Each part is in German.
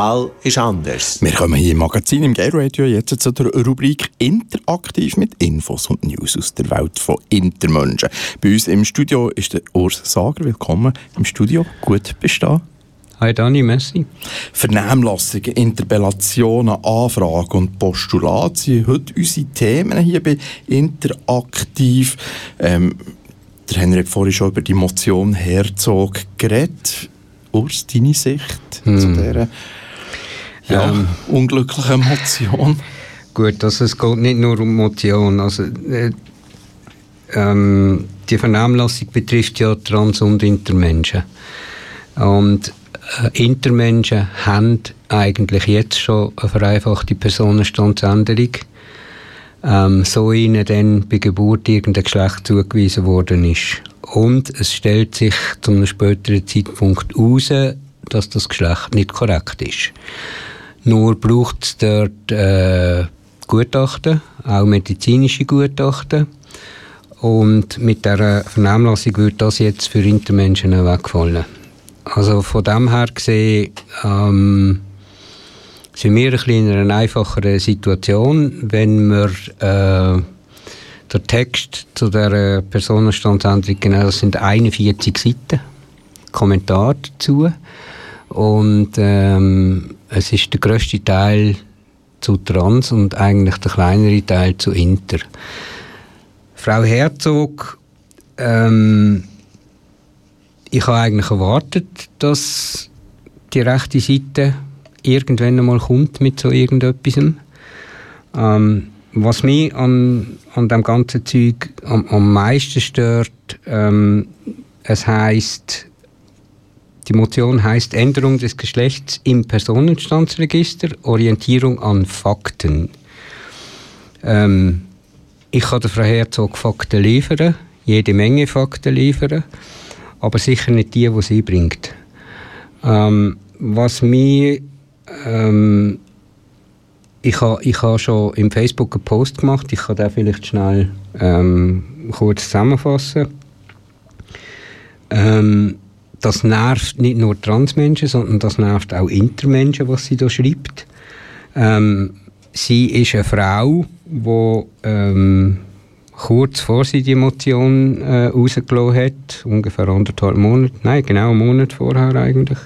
Wahl ist anders. Wir kommen hier im Magazin im Gay Radio jetzt zu der Rubrik Interaktiv mit Infos und News aus der Welt von Intermenschen. Bei uns im Studio ist der Urs Sager. Willkommen im Studio. Gut bestehen. Hi Dani, merci. Vernehmlassungen, Interpellationen, Anfragen und Postulate sind heute unsere Themen hier bei Interaktiv. Ähm, der Henrik vorhin schon über die Motion Herzog geredet. Urs, deine Sicht hm. zu dieser ja, ähm, unglücklichen Motion? Gut, also es geht nicht nur um Motion. Also, äh, ähm, die Vernehmlassung betrifft ja Trans- und Intermenschen. Und äh, Intermenschen haben eigentlich jetzt schon eine vereinfachte Personenstandsänderung, ähm, so ihnen dann bei Geburt irgendein Geschlecht zugewiesen worden ist. Und es stellt sich zu einem späteren Zeitpunkt heraus, dass das Geschlecht nicht korrekt ist. Nur braucht es dort äh, Gutachten, auch medizinische Gutachten. Und mit der Vernehmlassung wird das jetzt für Intermenschen wegfallen. Also von dem her gesehen ähm, sind wir ein in einer einfacheren Situation, wenn wir äh, der Text zu der Personenstandsänderung, genau, das sind 41 Seiten, Kommentar dazu und ähm, es ist der größte Teil zu Trans und eigentlich der kleinere Teil zu Inter. Frau Herzog ähm, ich habe eigentlich erwartet, dass die rechte Seite irgendwann einmal kommt mit so irgendetwas. Ähm, was mich an, an dem ganzen Zeug am, am meisten stört, ähm, es heißt, die Motion heißt Änderung des Geschlechts im Personenstandsregister, Orientierung an Fakten. Ähm, ich kann der Frau Herzog Fakten liefern, jede Menge Fakten liefern aber sicher nicht die, die sie bringt. Ähm, was mir ähm, ich habe ich ha schon im Facebook einen Post gemacht, ich kann den vielleicht schnell ähm, kurz zusammenfassen. Ähm, das nervt nicht nur Transmenschen, sondern das nervt auch Intermenschen, was sie da schreibt. Ähm, sie ist eine Frau, die ähm, kurz vor sie die Motion äh, rausgelassen hat, ungefähr anderthalb Monate, nein, genau einen Monat vorher eigentlich,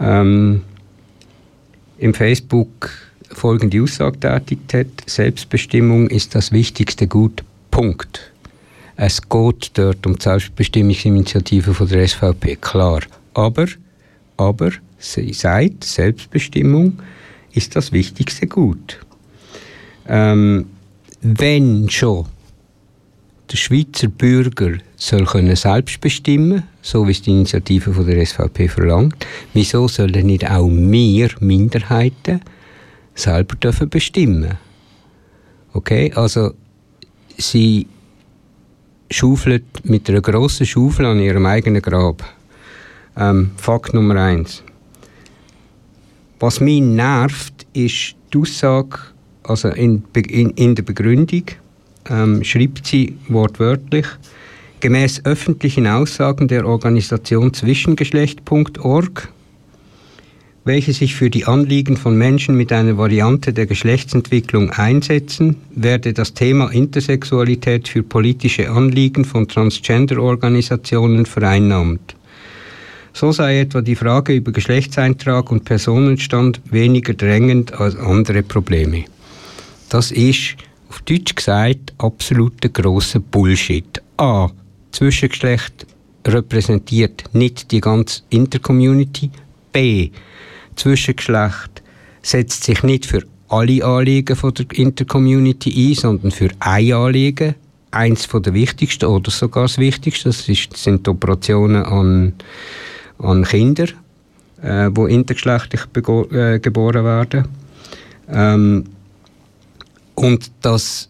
ähm, im Facebook folgende Aussage tätigt hat, Selbstbestimmung ist das wichtigste Gut, Punkt. Es geht dort um die Selbstbestimmungsinitiative von der SVP, klar. Aber, aber, sie sagt, Selbstbestimmung ist das wichtigste Gut. Ähm, wenn schon der Schweizer Bürger soll können selbst so wie es die Initiative von der SVP verlangt. Wieso sollen nicht auch wir Minderheiten selber dürfen bestimmen? Okay, also sie schaufelt mit einer grossen Schaufel an ihrem eigenen Grab. Ähm, Fakt Nummer eins. Was mich nervt, ist die Aussage, also in, in, in der Begründung, ähm, schreibt sie wortwörtlich, gemäß öffentlichen Aussagen der Organisation Zwischengeschlecht.org, welche sich für die Anliegen von Menschen mit einer Variante der Geschlechtsentwicklung einsetzen, werde das Thema Intersexualität für politische Anliegen von Transgender-Organisationen vereinnahmt. So sei etwa die Frage über Geschlechtseintrag und Personenstand weniger drängend als andere Probleme. Das ist auf Deutsch gesagt, absoluter grosser Bullshit. A. Zwischengeschlecht repräsentiert nicht die ganze Intercommunity. B. Zwischengeschlecht setzt sich nicht für alle Anliegen von der Intercommunity ein, sondern für ein Anliegen. Eins von der wichtigsten oder sogar das wichtigste, das ist, sind Operationen an, an Kinder, äh, die intergeschlechtlich äh, geboren werden. Ähm, und dass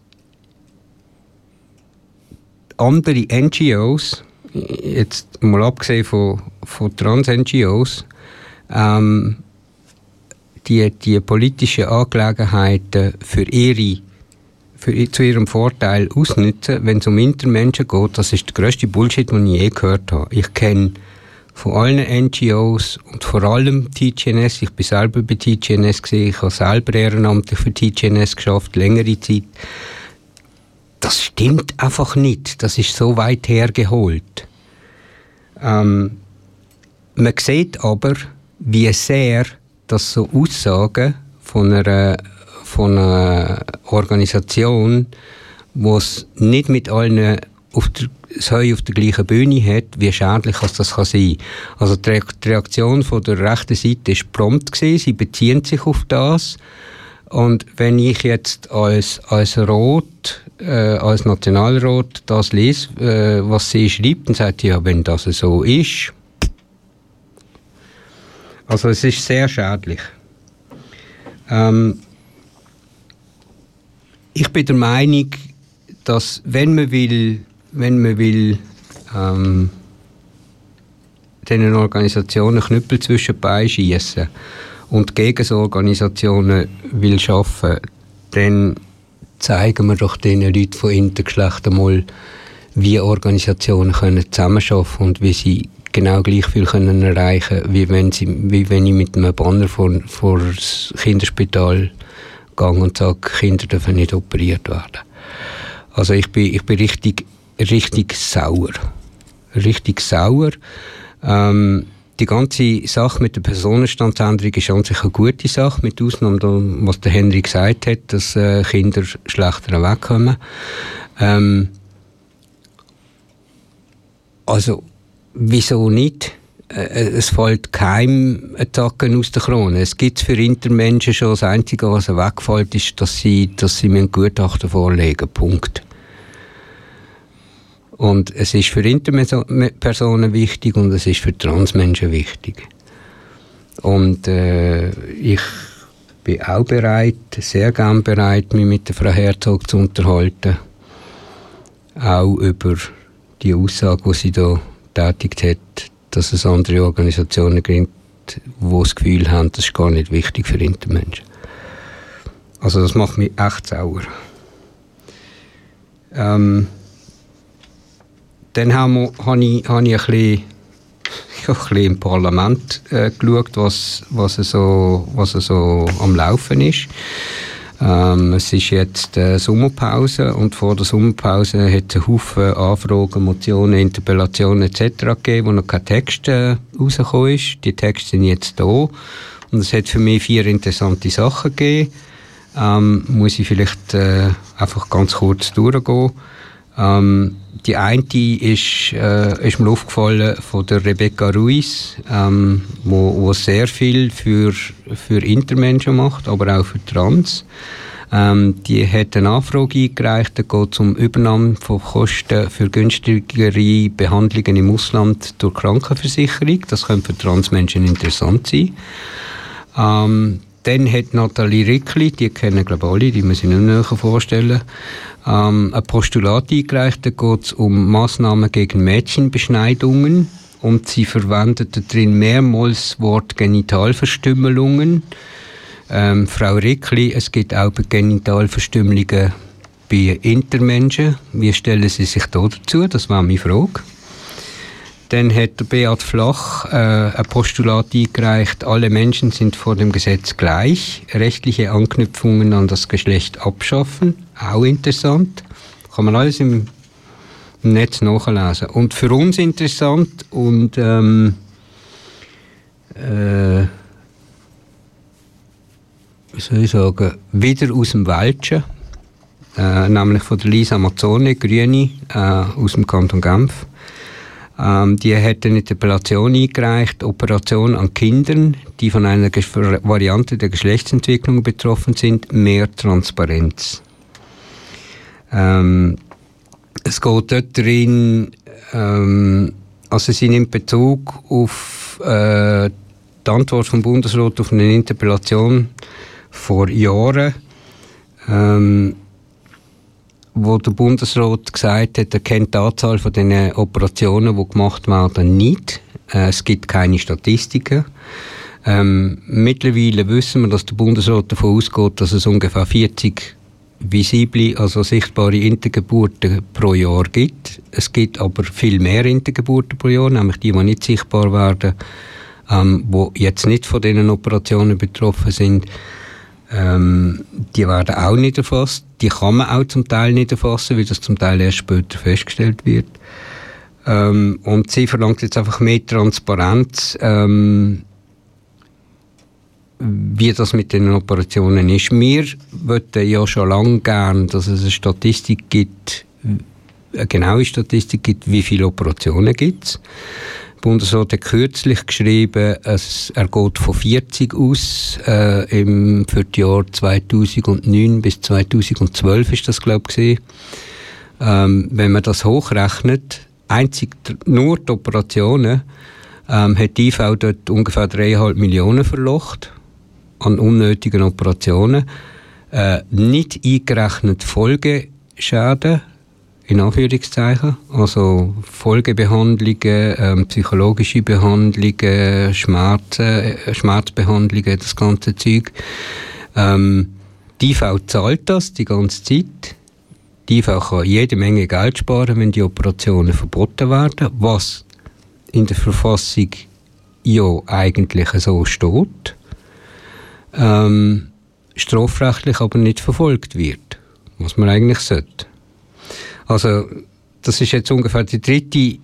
andere NGOs, jetzt mal abgesehen von, von Trans-NGOs, ähm, die, die politischen Angelegenheiten für ihre für, zu ihrem Vorteil ausnutzen, wenn es um Intermenschen geht, das ist der grösste Bullshit, den ich je gehört habe. Ich kenne von allen NGOs und vor allem TGNS. Ich bin selber bei TGNS gesehen, ich habe selber ehrenamtlich für TGNS geschafft, längere Zeit. Das stimmt einfach nicht. Das ist so weit hergeholt. Ähm, man sieht aber, wie sehr das so Aussagen von einer, von einer Organisation, die es nicht mit allen auf der das Heu auf der gleichen Bühne hat, wie schädlich das kann sein Also die Reaktion von der rechten Seite war prompt, gewesen. sie beziehen sich auf das. Und wenn ich jetzt als, als Rot, äh, als Nationalrat das lese, äh, was sie schreibt, dann sagt sie, ja, wenn das so ist. Also es ist sehr schädlich. Ähm, ich bin der Meinung, dass wenn man will wenn man will, ähm, diesen Organisationen Knüppel zwischen die Beine und gegen so Organisationen will schaffen, dann zeigen wir doch den Leuten von Intergeschlecht einmal, wie Organisationen können zusammenarbeiten und wie sie genau gleich viel können erreichen wie wenn, sie, wie wenn ich mit einem Banner vor, vor das Kinderspital gehe und sage, Kinder dürfen nicht operiert werden. Also ich bin, ich bin richtig richtig sauer. Richtig sauer. Ähm, die ganze Sache mit der Personenstandsänderung ist an sich eine gute Sache, mit Ausnahme, was der Henry gesagt hat, dass äh, Kinder schlechter wegkommen. Ähm, also, wieso nicht? Äh, es fällt keinem Attacken aus der Krone. Es gibt für Intermenschen schon das Einzige, was wegfällt, ist, dass sie, dass sie mir ein Gutachten vorlegen. Punkt. Und es ist für Interpersonen wichtig und es ist für Transmenschen wichtig. Und äh, ich bin auch bereit, sehr gern bereit, mich mit der Frau Herzog zu unterhalten. Auch über die Aussage, die sie da tätigt hat, dass es andere Organisationen gibt, die das Gefühl haben, das ist gar nicht wichtig für Intermenschen. Also das macht mich echt sauer. Ähm, dann habe hab ich, hab ich ein bisschen, ich ein bisschen im Parlament äh, geschaut, was, was, so, was so am Laufen ist. Ähm, es ist jetzt äh, Sommerpause und vor der Sommerpause hat es Haufen Anfragen, Motionen, Interpellationen etc. gegeben, wo noch kein Text äh, rausgekommen ist. Die Texte sind jetzt da und es hat für mich vier interessante Sachen gegeben. Ähm, muss ich vielleicht äh, einfach ganz kurz durchgehen. Ähm, die eine ist, äh, ist mir aufgefallen von der Rebecca Ruiz, ähm, wo, wo sehr viel für, für Intermenschen macht, aber auch für Trans. Ähm, die hat eine Anfrage eingereicht, da geht es Übernahme von Kosten für günstigere Behandlungen im Ausland durch Krankenversicherung. Das könnte für Transmenschen interessant sein. Ähm, dann hat Nathalie Rickli, die kennen glaube ich alle, die muss ich nicht näher vorstellen, ähm, ein Postulat eingereicht. Da geht es um Massnahmen gegen Mädchenbeschneidungen und sie verwendet darin mehrmals das Wort Genitalverstümmelungen. Ähm, Frau Rickli, es gibt auch Genitalverstümmelungen bei Intermenschen. Wie stellen Sie sich da dazu? Das war meine Frage. Dann hat Beat Flach äh, ein Postulat eingereicht, alle Menschen sind vor dem Gesetz gleich, rechtliche Anknüpfungen an das Geschlecht abschaffen, auch interessant. Kann man alles im Netz nachlesen. Und für uns interessant und ähm, äh, wie soll ich sagen, wieder aus dem Wäldchen, äh, nämlich von der Lisa Mazzone, Grüne, äh, aus dem Kanton Genf. Ähm, die hat eine Interpellation eingereicht, Operation an Kindern, die von einer Variante der Geschlechtsentwicklung betroffen sind, mehr Transparenz. Ähm, es geht dort drin, ähm, also sie nimmt Bezug auf äh, die Antwort vom Bundesrat auf eine Interpellation vor Jahren. Ähm, wo der Bundesrat gesagt hat, er kennt die Anzahl von den Operationen, die gemacht werden, nicht. Äh, es gibt keine Statistiken. Ähm, mittlerweile wissen wir, dass der Bundesrat davon ausgeht, dass es ungefähr 40 visible, also sichtbare Intergeburten pro Jahr gibt. Es gibt aber viel mehr Intergeburten pro Jahr, nämlich die, die nicht sichtbar werden, ähm, die jetzt nicht von diesen Operationen betroffen sind. Ähm, die werden auch nicht erfasst. Die kann man auch zum Teil nicht erfassen, weil das zum Teil erst später festgestellt wird. Ähm, und sie verlangt jetzt einfach mehr Transparenz, ähm, wie das mit den Operationen ist. Wir wollten ja schon lange gern, dass es eine Statistik gibt, eine genaue Statistik gibt, wie viele Operationen gibt es. Bundesrat hat kürzlich geschrieben, es, er geht von 40 aus äh, im, für die Jahre 2009 bis 2012 ist das glaube ich ähm, wenn man das hochrechnet, einzig nur die Operationen, ähm, hat die IV dort ungefähr 3,5 Millionen verlocht an unnötigen Operationen, äh, nicht eingerechnet Folgeschäden, in Anführungszeichen, also Folgebehandlungen, ähm, psychologische Behandlungen, Schmerzen, äh, Schmerzbehandlungen, das ganze Zeug. Ähm, die IV zahlt das die ganze Zeit. Die IV kann jede Menge Geld sparen, wenn die Operationen verboten werden, was in der Verfassung ja eigentlich so steht ähm, strafrechtlich aber nicht verfolgt wird, was man eigentlich sollte. Also das ist jetzt ungefähr die dritte,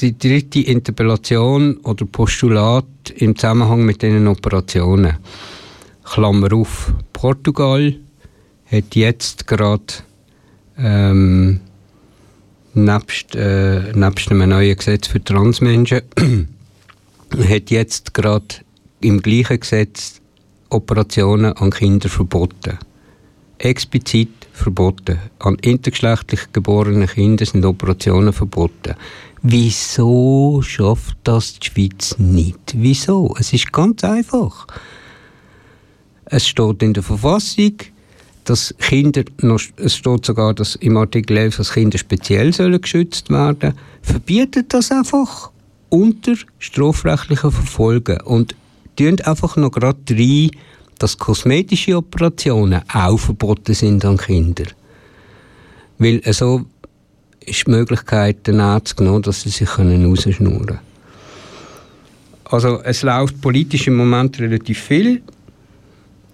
die dritte Interpellation oder Postulat im Zusammenhang mit diesen Operationen. Klammer auf, Portugal hat jetzt gerade ähm, nebst, äh, nebst einem neuen Gesetz für Transmenschen hat jetzt gerade im gleichen Gesetz Operationen an Kinder verboten. Explizit verboten. An intergeschlechtlich geborenen Kindern sind Operationen verboten. Wieso schafft das die Schweiz nicht? Wieso? Es ist ganz einfach. Es steht in der Verfassung, dass Kinder, noch, es steht sogar dass im Artikel 11, dass Kinder speziell sollen geschützt werden, verbietet das einfach unter strafrechtlichen Verfolgen. Und tun einfach noch gerade rein, dass kosmetische Operationen auch verboten sind an Kinder. Weil so ist die Möglichkeit den Arzt genommen, dass sie sich rausschnurren können. Also es läuft politisch im Moment relativ viel.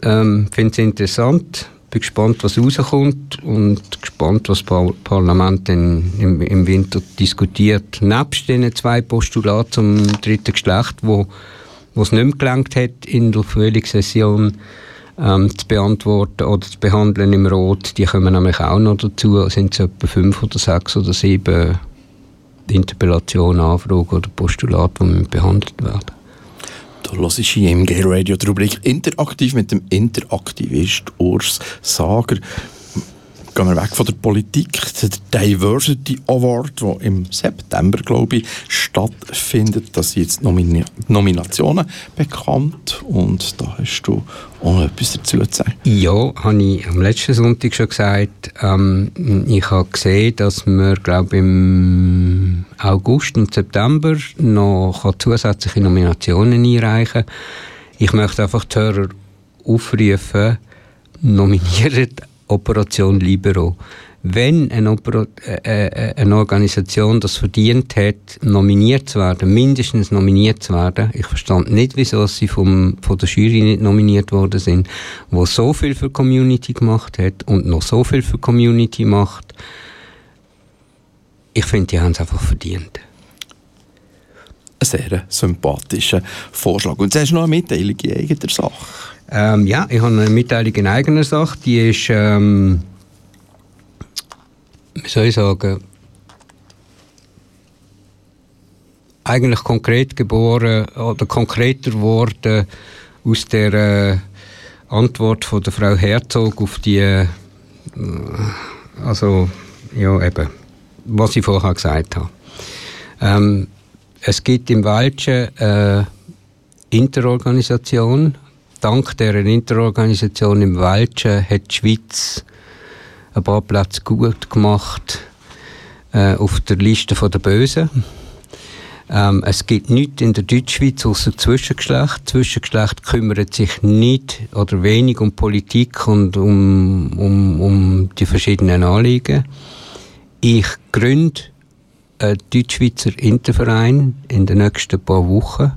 Ähm, finde es interessant. Bin gespannt, was rauskommt und gespannt, was das Parlament dann im, im Winter diskutiert. Nebst den zwei Postulaten zum dritten Geschlecht, wo wo es nicht mehr gelangt hat, in der Frühlingssession ähm, zu beantworten oder zu behandeln im Rot. Die kommen nämlich auch noch dazu. Es sind es etwa fünf oder sechs oder sieben Interpellationen, Anfragen oder Postulate, die behandelt werden. Höre ich hier im Gay Radio die Rubrik Interaktiv mit dem Interaktivist Urs Sager gehen wir weg von der Politik. Der Diversity Award, der im September, glaube ich, stattfindet. Das sind jetzt Nomina Nominationen bekannt und da hast du auch etwas dazu zu sagen. Ja, habe ich am letzten Sonntag schon gesagt. Ähm, ich habe gesehen, dass man, glaube im August und September noch zusätzliche Nominationen einreichen kann. Ich möchte einfach die Hörer aufrufen, nominiert Operation Libero. Wenn eine, Oper äh, äh, eine, Organisation das verdient hat, nominiert zu werden, mindestens nominiert zu werden, ich verstand nicht, wieso sie vom, von der Jury nicht nominiert worden sind, wo so viel für Community gemacht hat und noch so viel für Community macht, ich finde, die haben es einfach verdient. Ein sehr sympathischer Vorschlag. Und jetzt hast du noch eine Mitteilung in eigener Sache. Ähm, ja, ich habe eine Mitteilung in eigener Sache. Die ist, ähm, wie soll ich sagen, eigentlich konkret geboren oder konkreter geworden aus der äh, Antwort von der Frau Herzog auf die, äh, also ja eben, was ich vorher gesagt habe. Ähm, es gibt im Welschen äh, Interorganisation dank dieser Interorganisation im Welschen hat die Schweiz ein paar Plätze gut gemacht äh, auf der Liste der Bösen. Ähm, es gibt nichts in der Deutschschweiz außer Zwischengeschlecht. Zwischengeschlecht kümmert sich nicht oder wenig um Politik und um, um, um die verschiedenen Anliegen. Ich gründe einen Deutschschweizer Interverein in den nächsten paar Wochen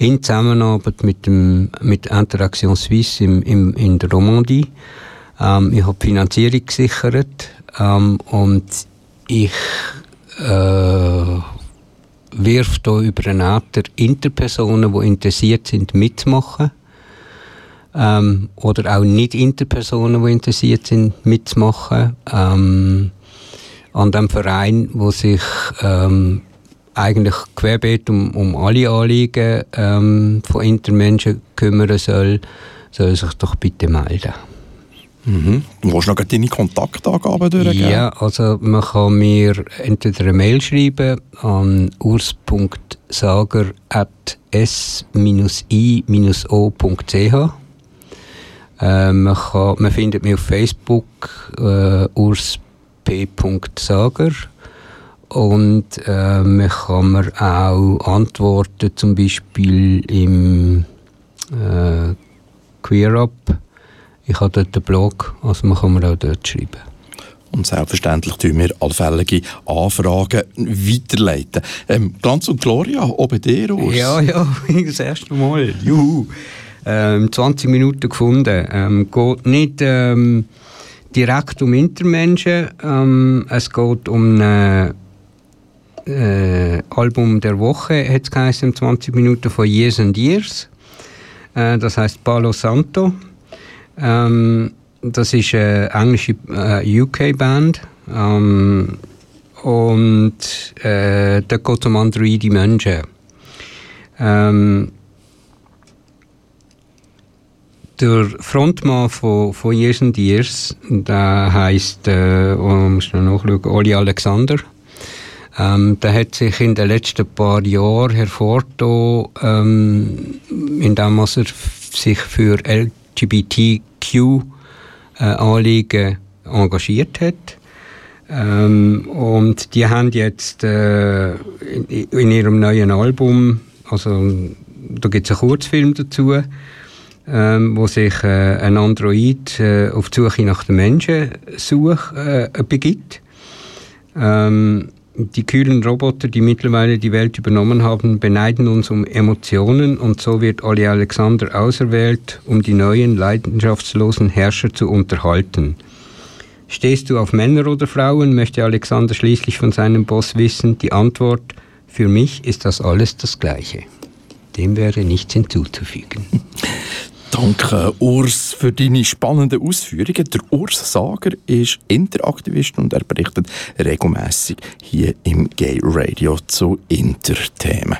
in Zusammenarbeit mit, dem, mit Interaction Suisse im, im, in der Romandie. Ähm, ich habe Finanzierung gesichert ähm, und ich äh, wirft hier über einen Äther Interpersonen, die interessiert sind, mitzumachen. Ähm, oder auch nicht Interpersonen, die interessiert sind, mitzumachen. Ähm, an dem Verein, wo sich ähm, eigentlich querbeet um, um alle Anliegen ähm, von Intermenschen kümmern soll, soll sich doch bitte melden. Mhm. Du willst noch deine Kontaktangaben durchgeben? Ja, also man kann mir entweder eine Mail schreiben an urs.sager.s-i-o.ch äh, man, man findet mich auf Facebook äh, urs.p.sager und äh, man kann mir auch antworten, zum Beispiel im äh, Queer Up ich habe dort einen Blog, also man kann mir auch dort schreiben. Und selbstverständlich tun wir allfällige Anfragen weiterleiten. Ähm, Glanz und Gloria, ob dir aus? Ja, ja, das erste Mal. Juhu. Ähm, 20 Minuten gefunden. Ähm, geht nicht ähm, direkt um Intermenschen. Ähm, es geht um ein äh, Album der Woche, hat es geheißen, 20 Minuten von Years and Years. Äh, das heißt Palo Santo. Ähm, das ist eine englische äh, UK-Band. Ähm, und äh, da geht es um androide Menschen. Ähm, der Frontmann von, von Years and Years, der heisst, äh, oh, muss noch nachschauen, Oli Alexander. Ähm, der hat sich in den letzten paar Jahren hervorgetan, ähm, indem er sich für LGBTQ LGBTQ-Anliegen engagiert hat. Ähm, und die haben jetzt äh, in, in, ihrem neuen Album, also da gibt es einen Kurzfilm dazu, ähm, wo sich äh, ein Android äh, auf die Suche nach den Menschen such, äh, begibt. Ähm, die kühlen Roboter, die mittlerweile die Welt übernommen haben, beneiden uns um Emotionen und so wird Ali Alexander auserwählt, um die neuen leidenschaftslosen Herrscher zu unterhalten. Stehst du auf Männer oder Frauen, möchte Alexander schließlich von seinem Boss wissen. Die Antwort, für mich ist das alles das Gleiche. Dem wäre nichts hinzuzufügen. Danke, Urs, für deine spannenden Ausführungen. Der Urs Sager ist Interaktivist und er berichtet regelmäßig hier im Gay Radio zu Interthemen.